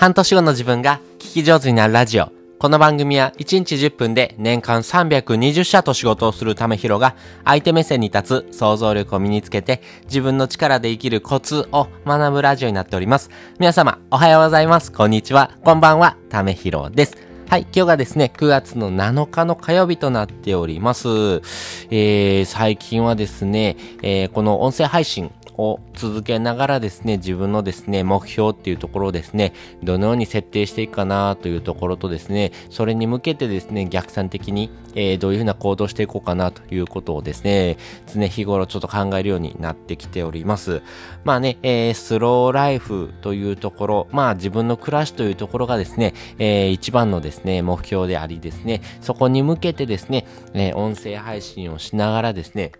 半年後の自分が聞き上手になるラジオ。この番組は1日10分で年間320社と仕事をするためひろが相手目線に立つ想像力を身につけて自分の力で生きるコツを学ぶラジオになっております。皆様おはようございます。こんにちは。こんばんは。ためひろです。はい、今日がですね、9月の7日の火曜日となっております。えー、最近はですね、えー、この音声配信を続けながらですね、自分のですね、目標っていうところをですね、どのように設定していくかなというところとですね、それに向けてですね、逆算的に、えー、どういうふうな行動していこうかなということをですね、常日頃ちょっと考えるようになってきております。まあね、えー、スローライフというところ、まあ自分の暮らしというところがですね、えー、一番のですね、目標でありですね、そこに向けてですね、え、音声配信をしながらですね、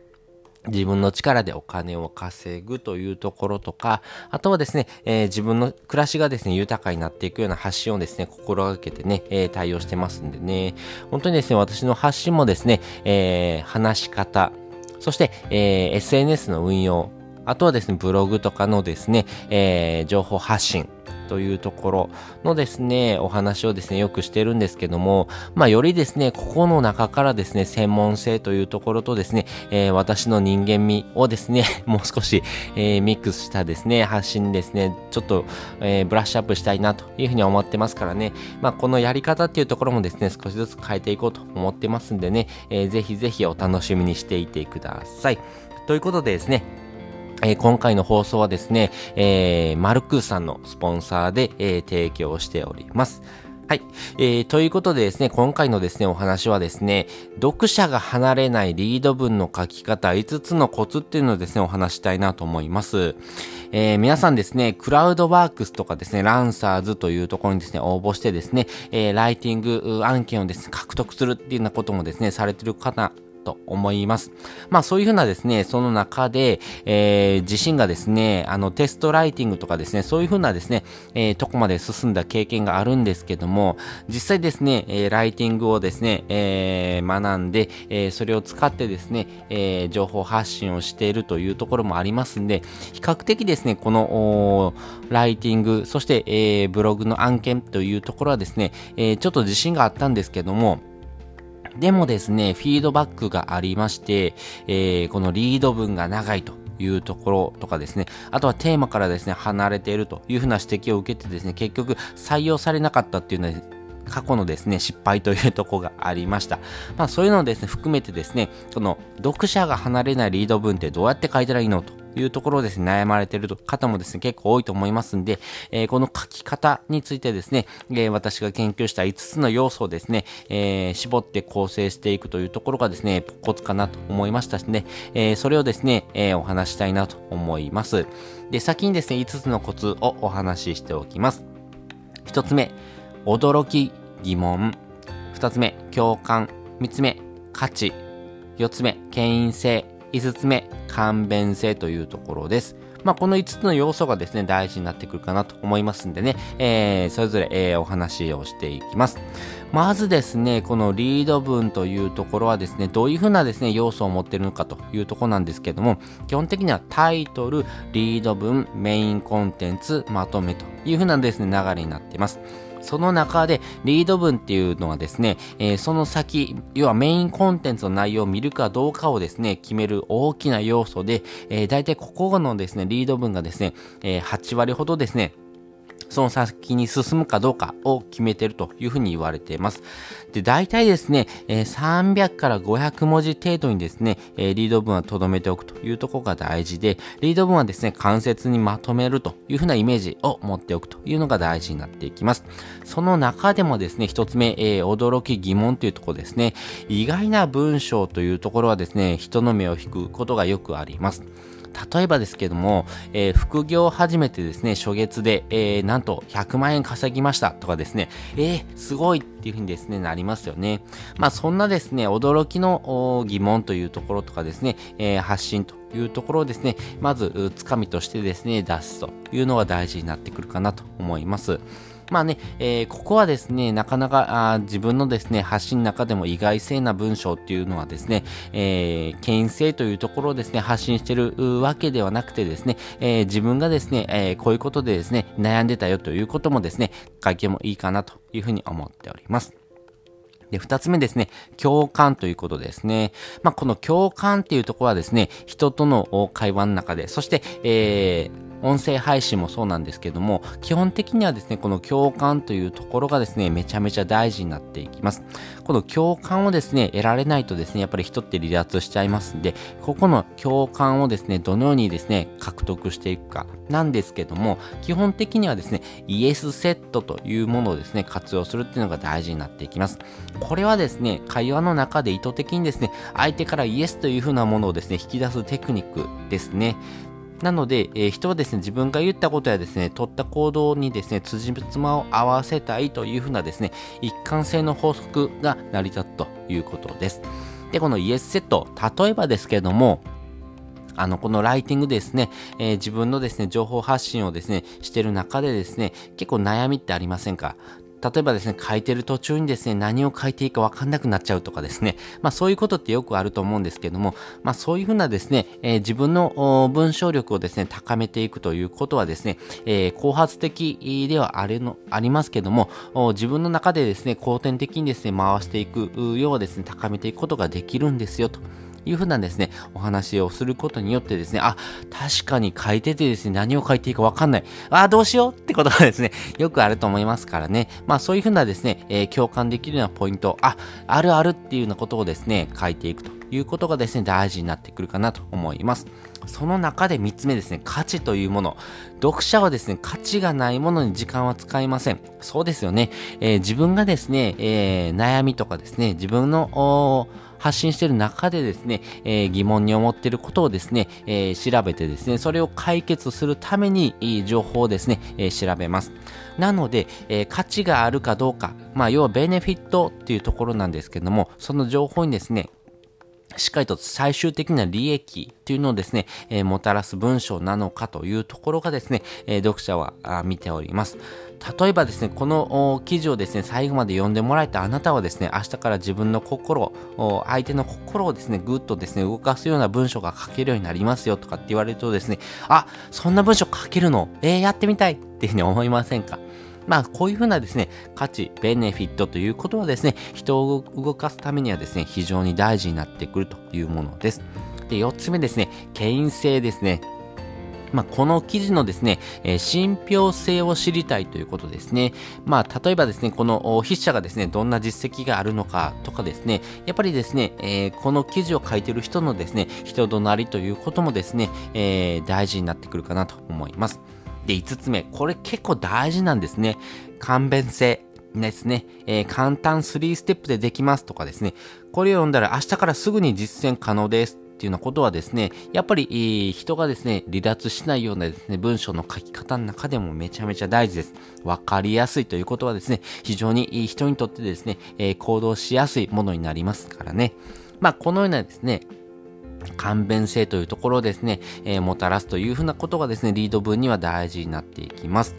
自分の力でお金を稼ぐというところとか、あとはですね、えー、自分の暮らしがですね、豊かになっていくような発信をですね、心がけてね、えー、対応してますんでね、本当にですね、私の発信もですね、えー、話し方、そして、え SNS の運用、あとはですね、ブログとかのですね、え情報発信、というところのですね、お話をですね、よくしてるんですけども、まあ、よりですね、ここの中からですね、専門性というところとですね、えー、私の人間味をですね、もう少し、えー、ミックスしたですね、発信ですね、ちょっと、えー、ブラッシュアップしたいなというふうに思ってますからね、まあ、このやり方っていうところもですね、少しずつ変えていこうと思ってますんでね、えー、ぜひぜひお楽しみにしていてください。ということでですね、えー、今回の放送はですね、えー、マルクーさんのスポンサーで、えー、提供しております。はい。えー、ということでですね、今回のですね、お話はですね、読者が離れないリード文の書き方5つのコツっていうのをですね、お話したいなと思います。えー、皆さんですね、クラウドワークスとかですね、ランサーズというところにですね、応募してですね、えー、ライティング案件をですね、獲得するっていうようなこともですね、されてる方と思います。まあそういうふうなですね、その中で、えー、自身がですね、あのテストライティングとかですね、そういうふうなですね、えー、とこまで進んだ経験があるんですけども、実際ですね、えー、ライティングをですね、えー、学んで、えー、それを使ってですね、えー、情報発信をしているというところもありますんで、比較的ですね、この、ライティング、そして、えー、ブログの案件というところはですね、えー、ちょっと自信があったんですけども、でもですね、フィードバックがありまして、えー、このリード文が長いというところとかですね、あとはテーマからですね、離れているというふうな指摘を受けてですね、結局採用されなかったっていうのは、過去のですね、失敗というとこがありました。まあそういうのをですね、含めてですね、この読者が離れないリード文ってどうやって書いたらいいのというところをですね、悩まれている方もですね、結構多いと思いますんで、えー、この書き方についてですね、えー、私が研究した5つの要素をですね、えー、絞って構成していくというところがですね、コツかなと思いましたしね、えそれをですね、えお話したいなと思います。で、先にですね、5つのコツをお話ししておきます。1つ目、驚き、疑問。2つ目、共感。3つ目、価値。4つ目、権威性。5つ目、簡便性というところです。まあ、この5つの要素がですね、大事になってくるかなと思いますんでね、えー、それぞれ、えー、お話をしていきます。まずですね、このリード文というところはですね、どういうふうなですね、要素を持っているのかというところなんですけども、基本的にはタイトル、リード文、メインコンテンツ、まとめというふうなですね、流れになっています。その中で、リード文っていうのはですね、えー、その先、要はメインコンテンツの内容を見るかどうかをですね、決める大きな要素で、えー、大体ここのですね、リード文がですね、えー、8割ほどですね、その先に進むかどうかを決めてるというふうに言われています。で、大体ですね、え、300から500文字程度にですね、え、リード文は留めておくというところが大事で、リード文はですね、関節にまとめるというふうなイメージを持っておくというのが大事になっていきます。その中でもですね、一つ目、え、驚き疑問というところですね、意外な文章というところはですね、人の目を引くことがよくあります。例えばですけども、えー、副業を始めてですね、初月で、えー、なんと100万円稼ぎましたとかですね、えー、すごいっていうふうにですね、なりますよね。まあそんなですね、驚きの疑問というところとかですね、えー、発信というところをですね、まず、つかみとしてですね、出すというのが大事になってくるかなと思います。まあね、えー、ここはですね、なかなかあ自分のですね、発信の中でも意外性な文章っていうのはですね、えー、権威性というところをですね、発信してるわけではなくてですね、えー、自分がですね、えー、こういうことでですね、悩んでたよということもですね、書いてもいいかなというふうに思っております。で、二つ目ですね、共感ということですね。まあ、この共感っていうところはですね、人との会話の中で、そして、えー、音声配信もそうなんですけども、基本的にはですね、この共感というところがですね、めちゃめちゃ大事になっていきます。この共感をですね、得られないとですね、やっぱり人って離脱しちゃいますんで、ここの共感をですね、どのようにですね、獲得していくかなんですけども、基本的にはですね、イエスセットというものをですね、活用するっていうのが大事になっていきます。これはですね、会話の中で意図的にですね、相手からイエスというふうなものをですね、引き出すテクニックですね。なので、えー、人はですね、自分が言ったことやですね、取った行動にですね、辻褄を合わせたいというふうなですね、一貫性の法則が成り立つということです。で、このイエスセット、例えばですけども、あの、このライティングですね、えー、自分のですね、情報発信をですね、してる中でですね、結構悩みってありませんか？例えばですね、書いてる途中にですね、何を書いていいかわかんなくなっちゃうとかですね、まあそういうことってよくあると思うんですけども、まあそういうふうなですね、えー、自分の文章力をですね、高めていくということはですね、えー、後発的ではあれの、ありますけども、自分の中でですね、後天的にですね、回していくようですね、高めていくことができるんですよと。いうふうなですね、お話をすることによってですね、あ、確かに書いててですね、何を書いていいかわかんない。あ、どうしようってことがですね、よくあると思いますからね。まあそういうふうなですね、えー、共感できるようなポイント、あ、あるあるっていうようなことをですね、書いていくということがですね、大事になってくるかなと思います。その中で3つ目ですね、価値というもの。読者はですね、価値がないものに時間は使いません。そうですよね。えー、自分がですね、えー、悩みとかですね、自分の、発信してる中でですね、えー、疑問に思ってることをですね、えー、調べてですね、それを解決するために、いい情報をですね、えー、調べます。なので、え価値があるかどうか、まあ、要はベネフィットっていうところなんですけども、その情報にですね、しっかりと最終的な利益っていうのをですね、えー、もたらす文章なのかというところがですね、えー、読者は見ております。例えばですね、この記事をですね、最後まで読んでもらえたあなたはですね、明日から自分の心、相手の心をですね、ぐっとですね、動かすような文章が書けるようになりますよとかって言われるとですね、あ、そんな文章書けるの？えー、やってみたいっていうふうに思いませんか？まあ、こういうふうなですね、価値、ベネフィットということはですね、人を動かすためにはですね、非常に大事になってくるというものです。で、4つ目ですね、権威性ですね。まあ、この記事のですね、えー、信憑性を知りたいということですね。まあ、例えばですね、この筆者がですね、どんな実績があるのかとかですね、やっぱりですね、えー、この記事を書いてる人のですね、人となりということもですね、えー、大事になってくるかなと思います。で、5つ目。これ結構大事なんですね。簡便性。ですね、えー、簡単3ステップでできますとかですね、これを読んだら明日からすぐに実践可能ですっていうようなことはですね、やっぱり、人がですね、離脱しないようなですね、文章の書き方の中でもめちゃめちゃ大事です。わかりやすいということはですね、非常にいい人にとってですね、行動しやすいものになりますからね。まあ、このようなですね、簡便性というところをですね、えー、もたらすというふうなことがですね、リード文には大事になっていきます。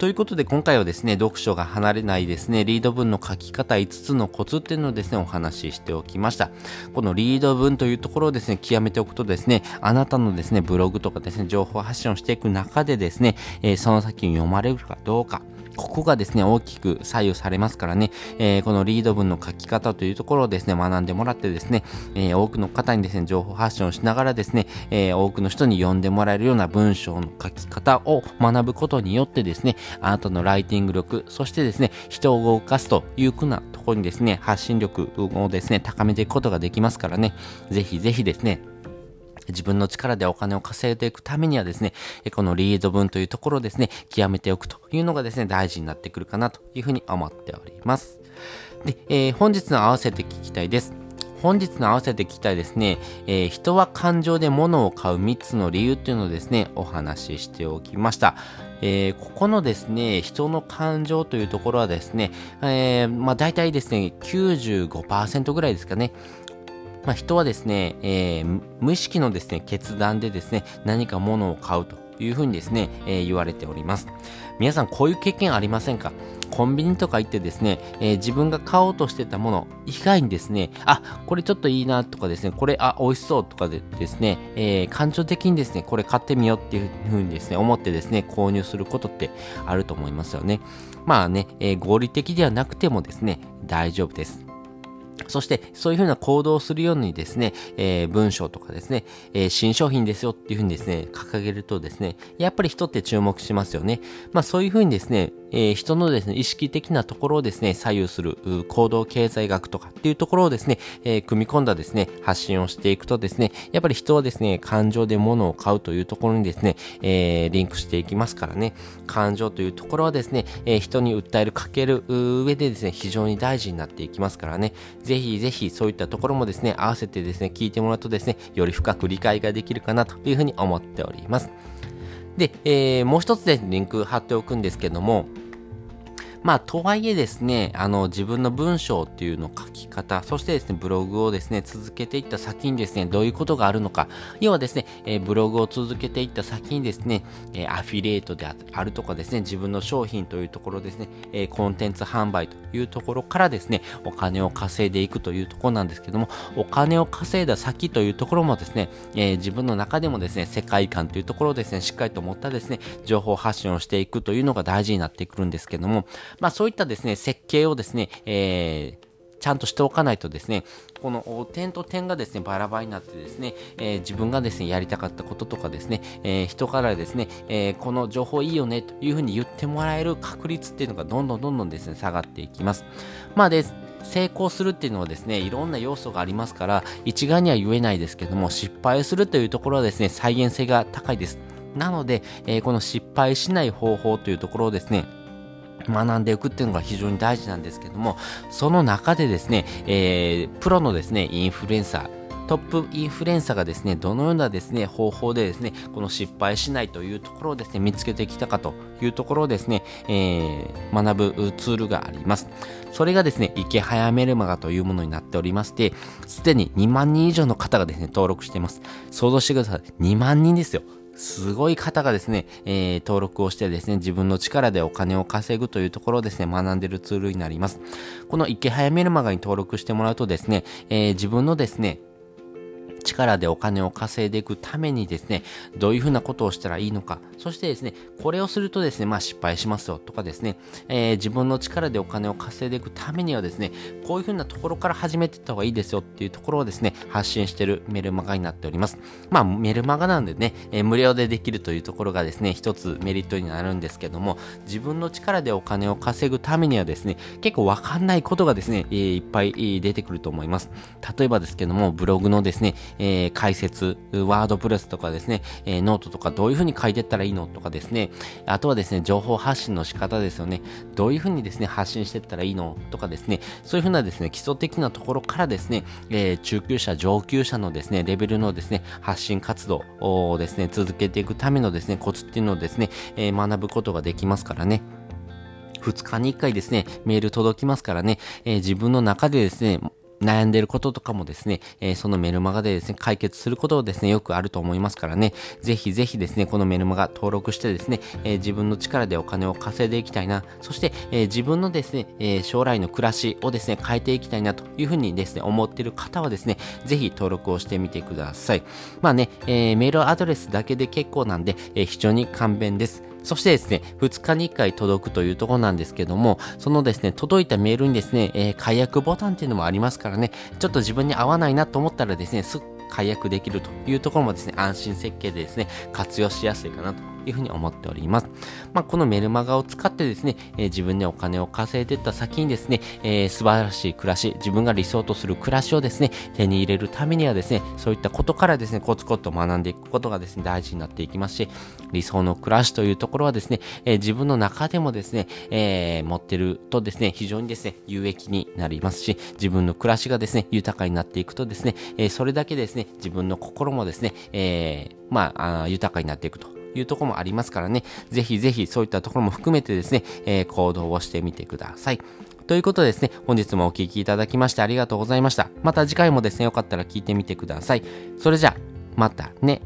ということで今回はですね、読書が離れないですね、リード文の書き方5つのコツっていうのをですね、お話ししておきました。このリード文というところをですね、極めておくとですね、あなたのですね、ブログとかですね、情報発信をしていく中でですね、えー、その先に読まれるかどうか、ここがですね、大きく左右されますからね、えー、このリード文の書き方というところをですね、学んでもらってですね、えー、多くの方にですね、情報発信をしながらですね、えー、多くの人に読んでもらえるような文章の書き方を学ぶことによってですね、あなたのライティング力、そしてですね、人を動かすというふうなところにですね、発信力をですね、高めていくことができますからね、ぜひぜひですね、自分の力でお金を稼いでいくためにはですね、このリード文というところをですね、極めておくというのがですね、大事になってくるかなというふうに思っております。で、えー、本日の合わせて聞きたいです。本日の合わせて聞きたいですね、えー、人は感情で物を買う3つの理由っていうのをですね、お話ししておきました。えー、ここのですね、人の感情というところはですね、えー、まあ大体ですね、95%ぐらいですかね、まあ、人はですね、えー、無意識のですね、決断でですね、何か物を買うというふうにですね、えー、言われております。皆さんこういう経験ありませんか？コンビニとか行ってですね、えー、自分が買おうとしてたもの以外にですね、あ、これちょっといいなとかですね、これ、あ、美味しそうとかでですね、えー、感情的にですね、これ買ってみようっていうふうにですね、思ってですね、購入することってあると思いますよね。まあね、えー、合理的ではなくてもですね、大丈夫です。そして、そういうふうな行動をするようにですね、えー、文章とかですね、えー、新商品ですよっていうふうにですね、掲げるとですね、やっぱり人って注目しますよね。まあそういうふうにですね、えー、人のですね、意識的なところをですね、左右する行動経済学とかっていうところをですね、えー、組み込んだですね、発信をしていくとですね、やっぱり人はですね、感情で物を買うというところにですね、えー、リンクしていきますからね、感情というところはですね、え人に訴えるかける上でですね、非常に大事になっていきますからね、ぜひぜひそういったところもですね、合わせてですね、聞いてもらうとですね、より深く理解ができるかなというふうに思っております。で、えー、もう一つでリンク貼っておくんですけども、まあ、とはいえですね、あの、自分の文章っていうの書き方、そしてですね、ブログをですね、続けていった先にですね、どういうことがあるのか、要はですね、えー、ブログを続けていった先にですね、えー、アフィリエイトであるとかですね、自分の商品というところですね、えー、コンテンツ販売というところからですね、お金を稼いでいくというところなんですけども、お金を稼いだ先というところもですね、え自分の中でもですね、世界観というところをですね、しっかりと持ったですね、情報発信をしていくというのが大事になってくるんですけども、まあそういったですね、設計をですね、えー、ちゃんとしておかないとですね、この点と点がですね、バラバラになってですね、えー、自分がですね、やりたかったこととかですね、えー、人からですね、えー、この情報いいよねというふうに言ってもらえる確率っていうのがどんどんどんどんですね、下がっていきます。まあです。成功するっていうのはですね、いろんな要素がありますから、一概には言えないですけども、失敗するというところはですね、再現性が高いです。なので、えー、この失敗しない方法というところをですね、学んでいくっていうのが非常に大事なんですけども、その中でですね、えー、プロのですね、インフルエンサー、トップインフルエンサーがですね、どのようなですね、方法でですね、この失敗しないというところをですね、見つけてきたかというところをですね、えー、学ぶツールがあります。それがですね、池早メルマガというものになっておりまして、すでに2万人以上の方がですね、登録しています。想像してください。2万人ですよ。すごい方がですね、えー、登録をしてですね、自分の力でお金を稼ぐというところをですね、学んでるツールになります。この池早メルマガに登録してもらうとですね、えー、自分のですね、力でお金を稼いでいくためにですね、どういうふうなことをしたらいいのか、そしてですね、これをするとですね、まあ失敗しますよとかですね、えー、自分の力でお金を稼いでいくためにはですね、こういうふうなところから始めていった方がいいですよっていうところをですね、発信しているメルマガになっております。まあメルマガなんでね、えー、無料でできるというところがですね、一つメリットになるんですけども、自分の力でお金を稼ぐためにはですね、結構わかんないことがですね、えー、いっぱい出てくると思います。例えばですけども、ブログのですね、えー、解説、ワードプレスとかですね、えー、ノートとかどういう風に書いていったらいいのとかですね、あとはですね、情報発信の仕方ですよね。どういう風にですね、発信していったらいいのとかですね、そういう風なですね、基礎的なところからですね、えー、中級者、上級者のですね、レベルのですね、発信活動をですね、続けていくためのですね、コツっていうのをですね、え、学ぶことができますからね。2日に1回ですね、メール届きますからね、えー、自分の中でですね、悩んでることとかもですね、えー、そのメルマガでですね、解決することをですね、よくあると思いますからね、ぜひぜひですね、このメルマガ登録してですね、えー、自分の力でお金を稼いでいきたいな、そして、えー、自分のですね、え将来の暮らしをですね、変えていきたいなというふうにですね、思っている方はですね、ぜひ登録をしてみてください。まあね、えメールアドレスだけで結構なんで、え非常に簡便です。そしてですね、2日に1回届くというところなんですけども、そのですね、届いたメールにですね、えー、解約ボタンっていうのもありますからね、ちょっと自分に合わないなと思ったらですね、すっ解約できるというところもですね、安心設計でですね、活用しやすいかなというふうに思っております。まあ、このメルマガを使ってですね、えー、自分でお金を稼いでった先にですね、えー、素晴らしい暮らし、自分が理想とする暮らしをですね、手に入れるためにはですね、そういったことからですね、コツコツと学んでいくことがですね、大事になっていきますし、理想の暮らしというところはですね、えー、自分の中でもですね、え持ってるとですね、非常にですね、有益になりますし、自分の暮らしがですね、豊かになっていくとですね、えそれだけですね、自分の心もですね、えまあ豊かになっていくというところもありますからね、ぜひぜひそういったところも含めてですね、えー、行動をしてみてください。ということでですね、本日もお聴きいただきましてありがとうございました。また次回もですね、よかったら聞いてみてください。それじゃあ、またね。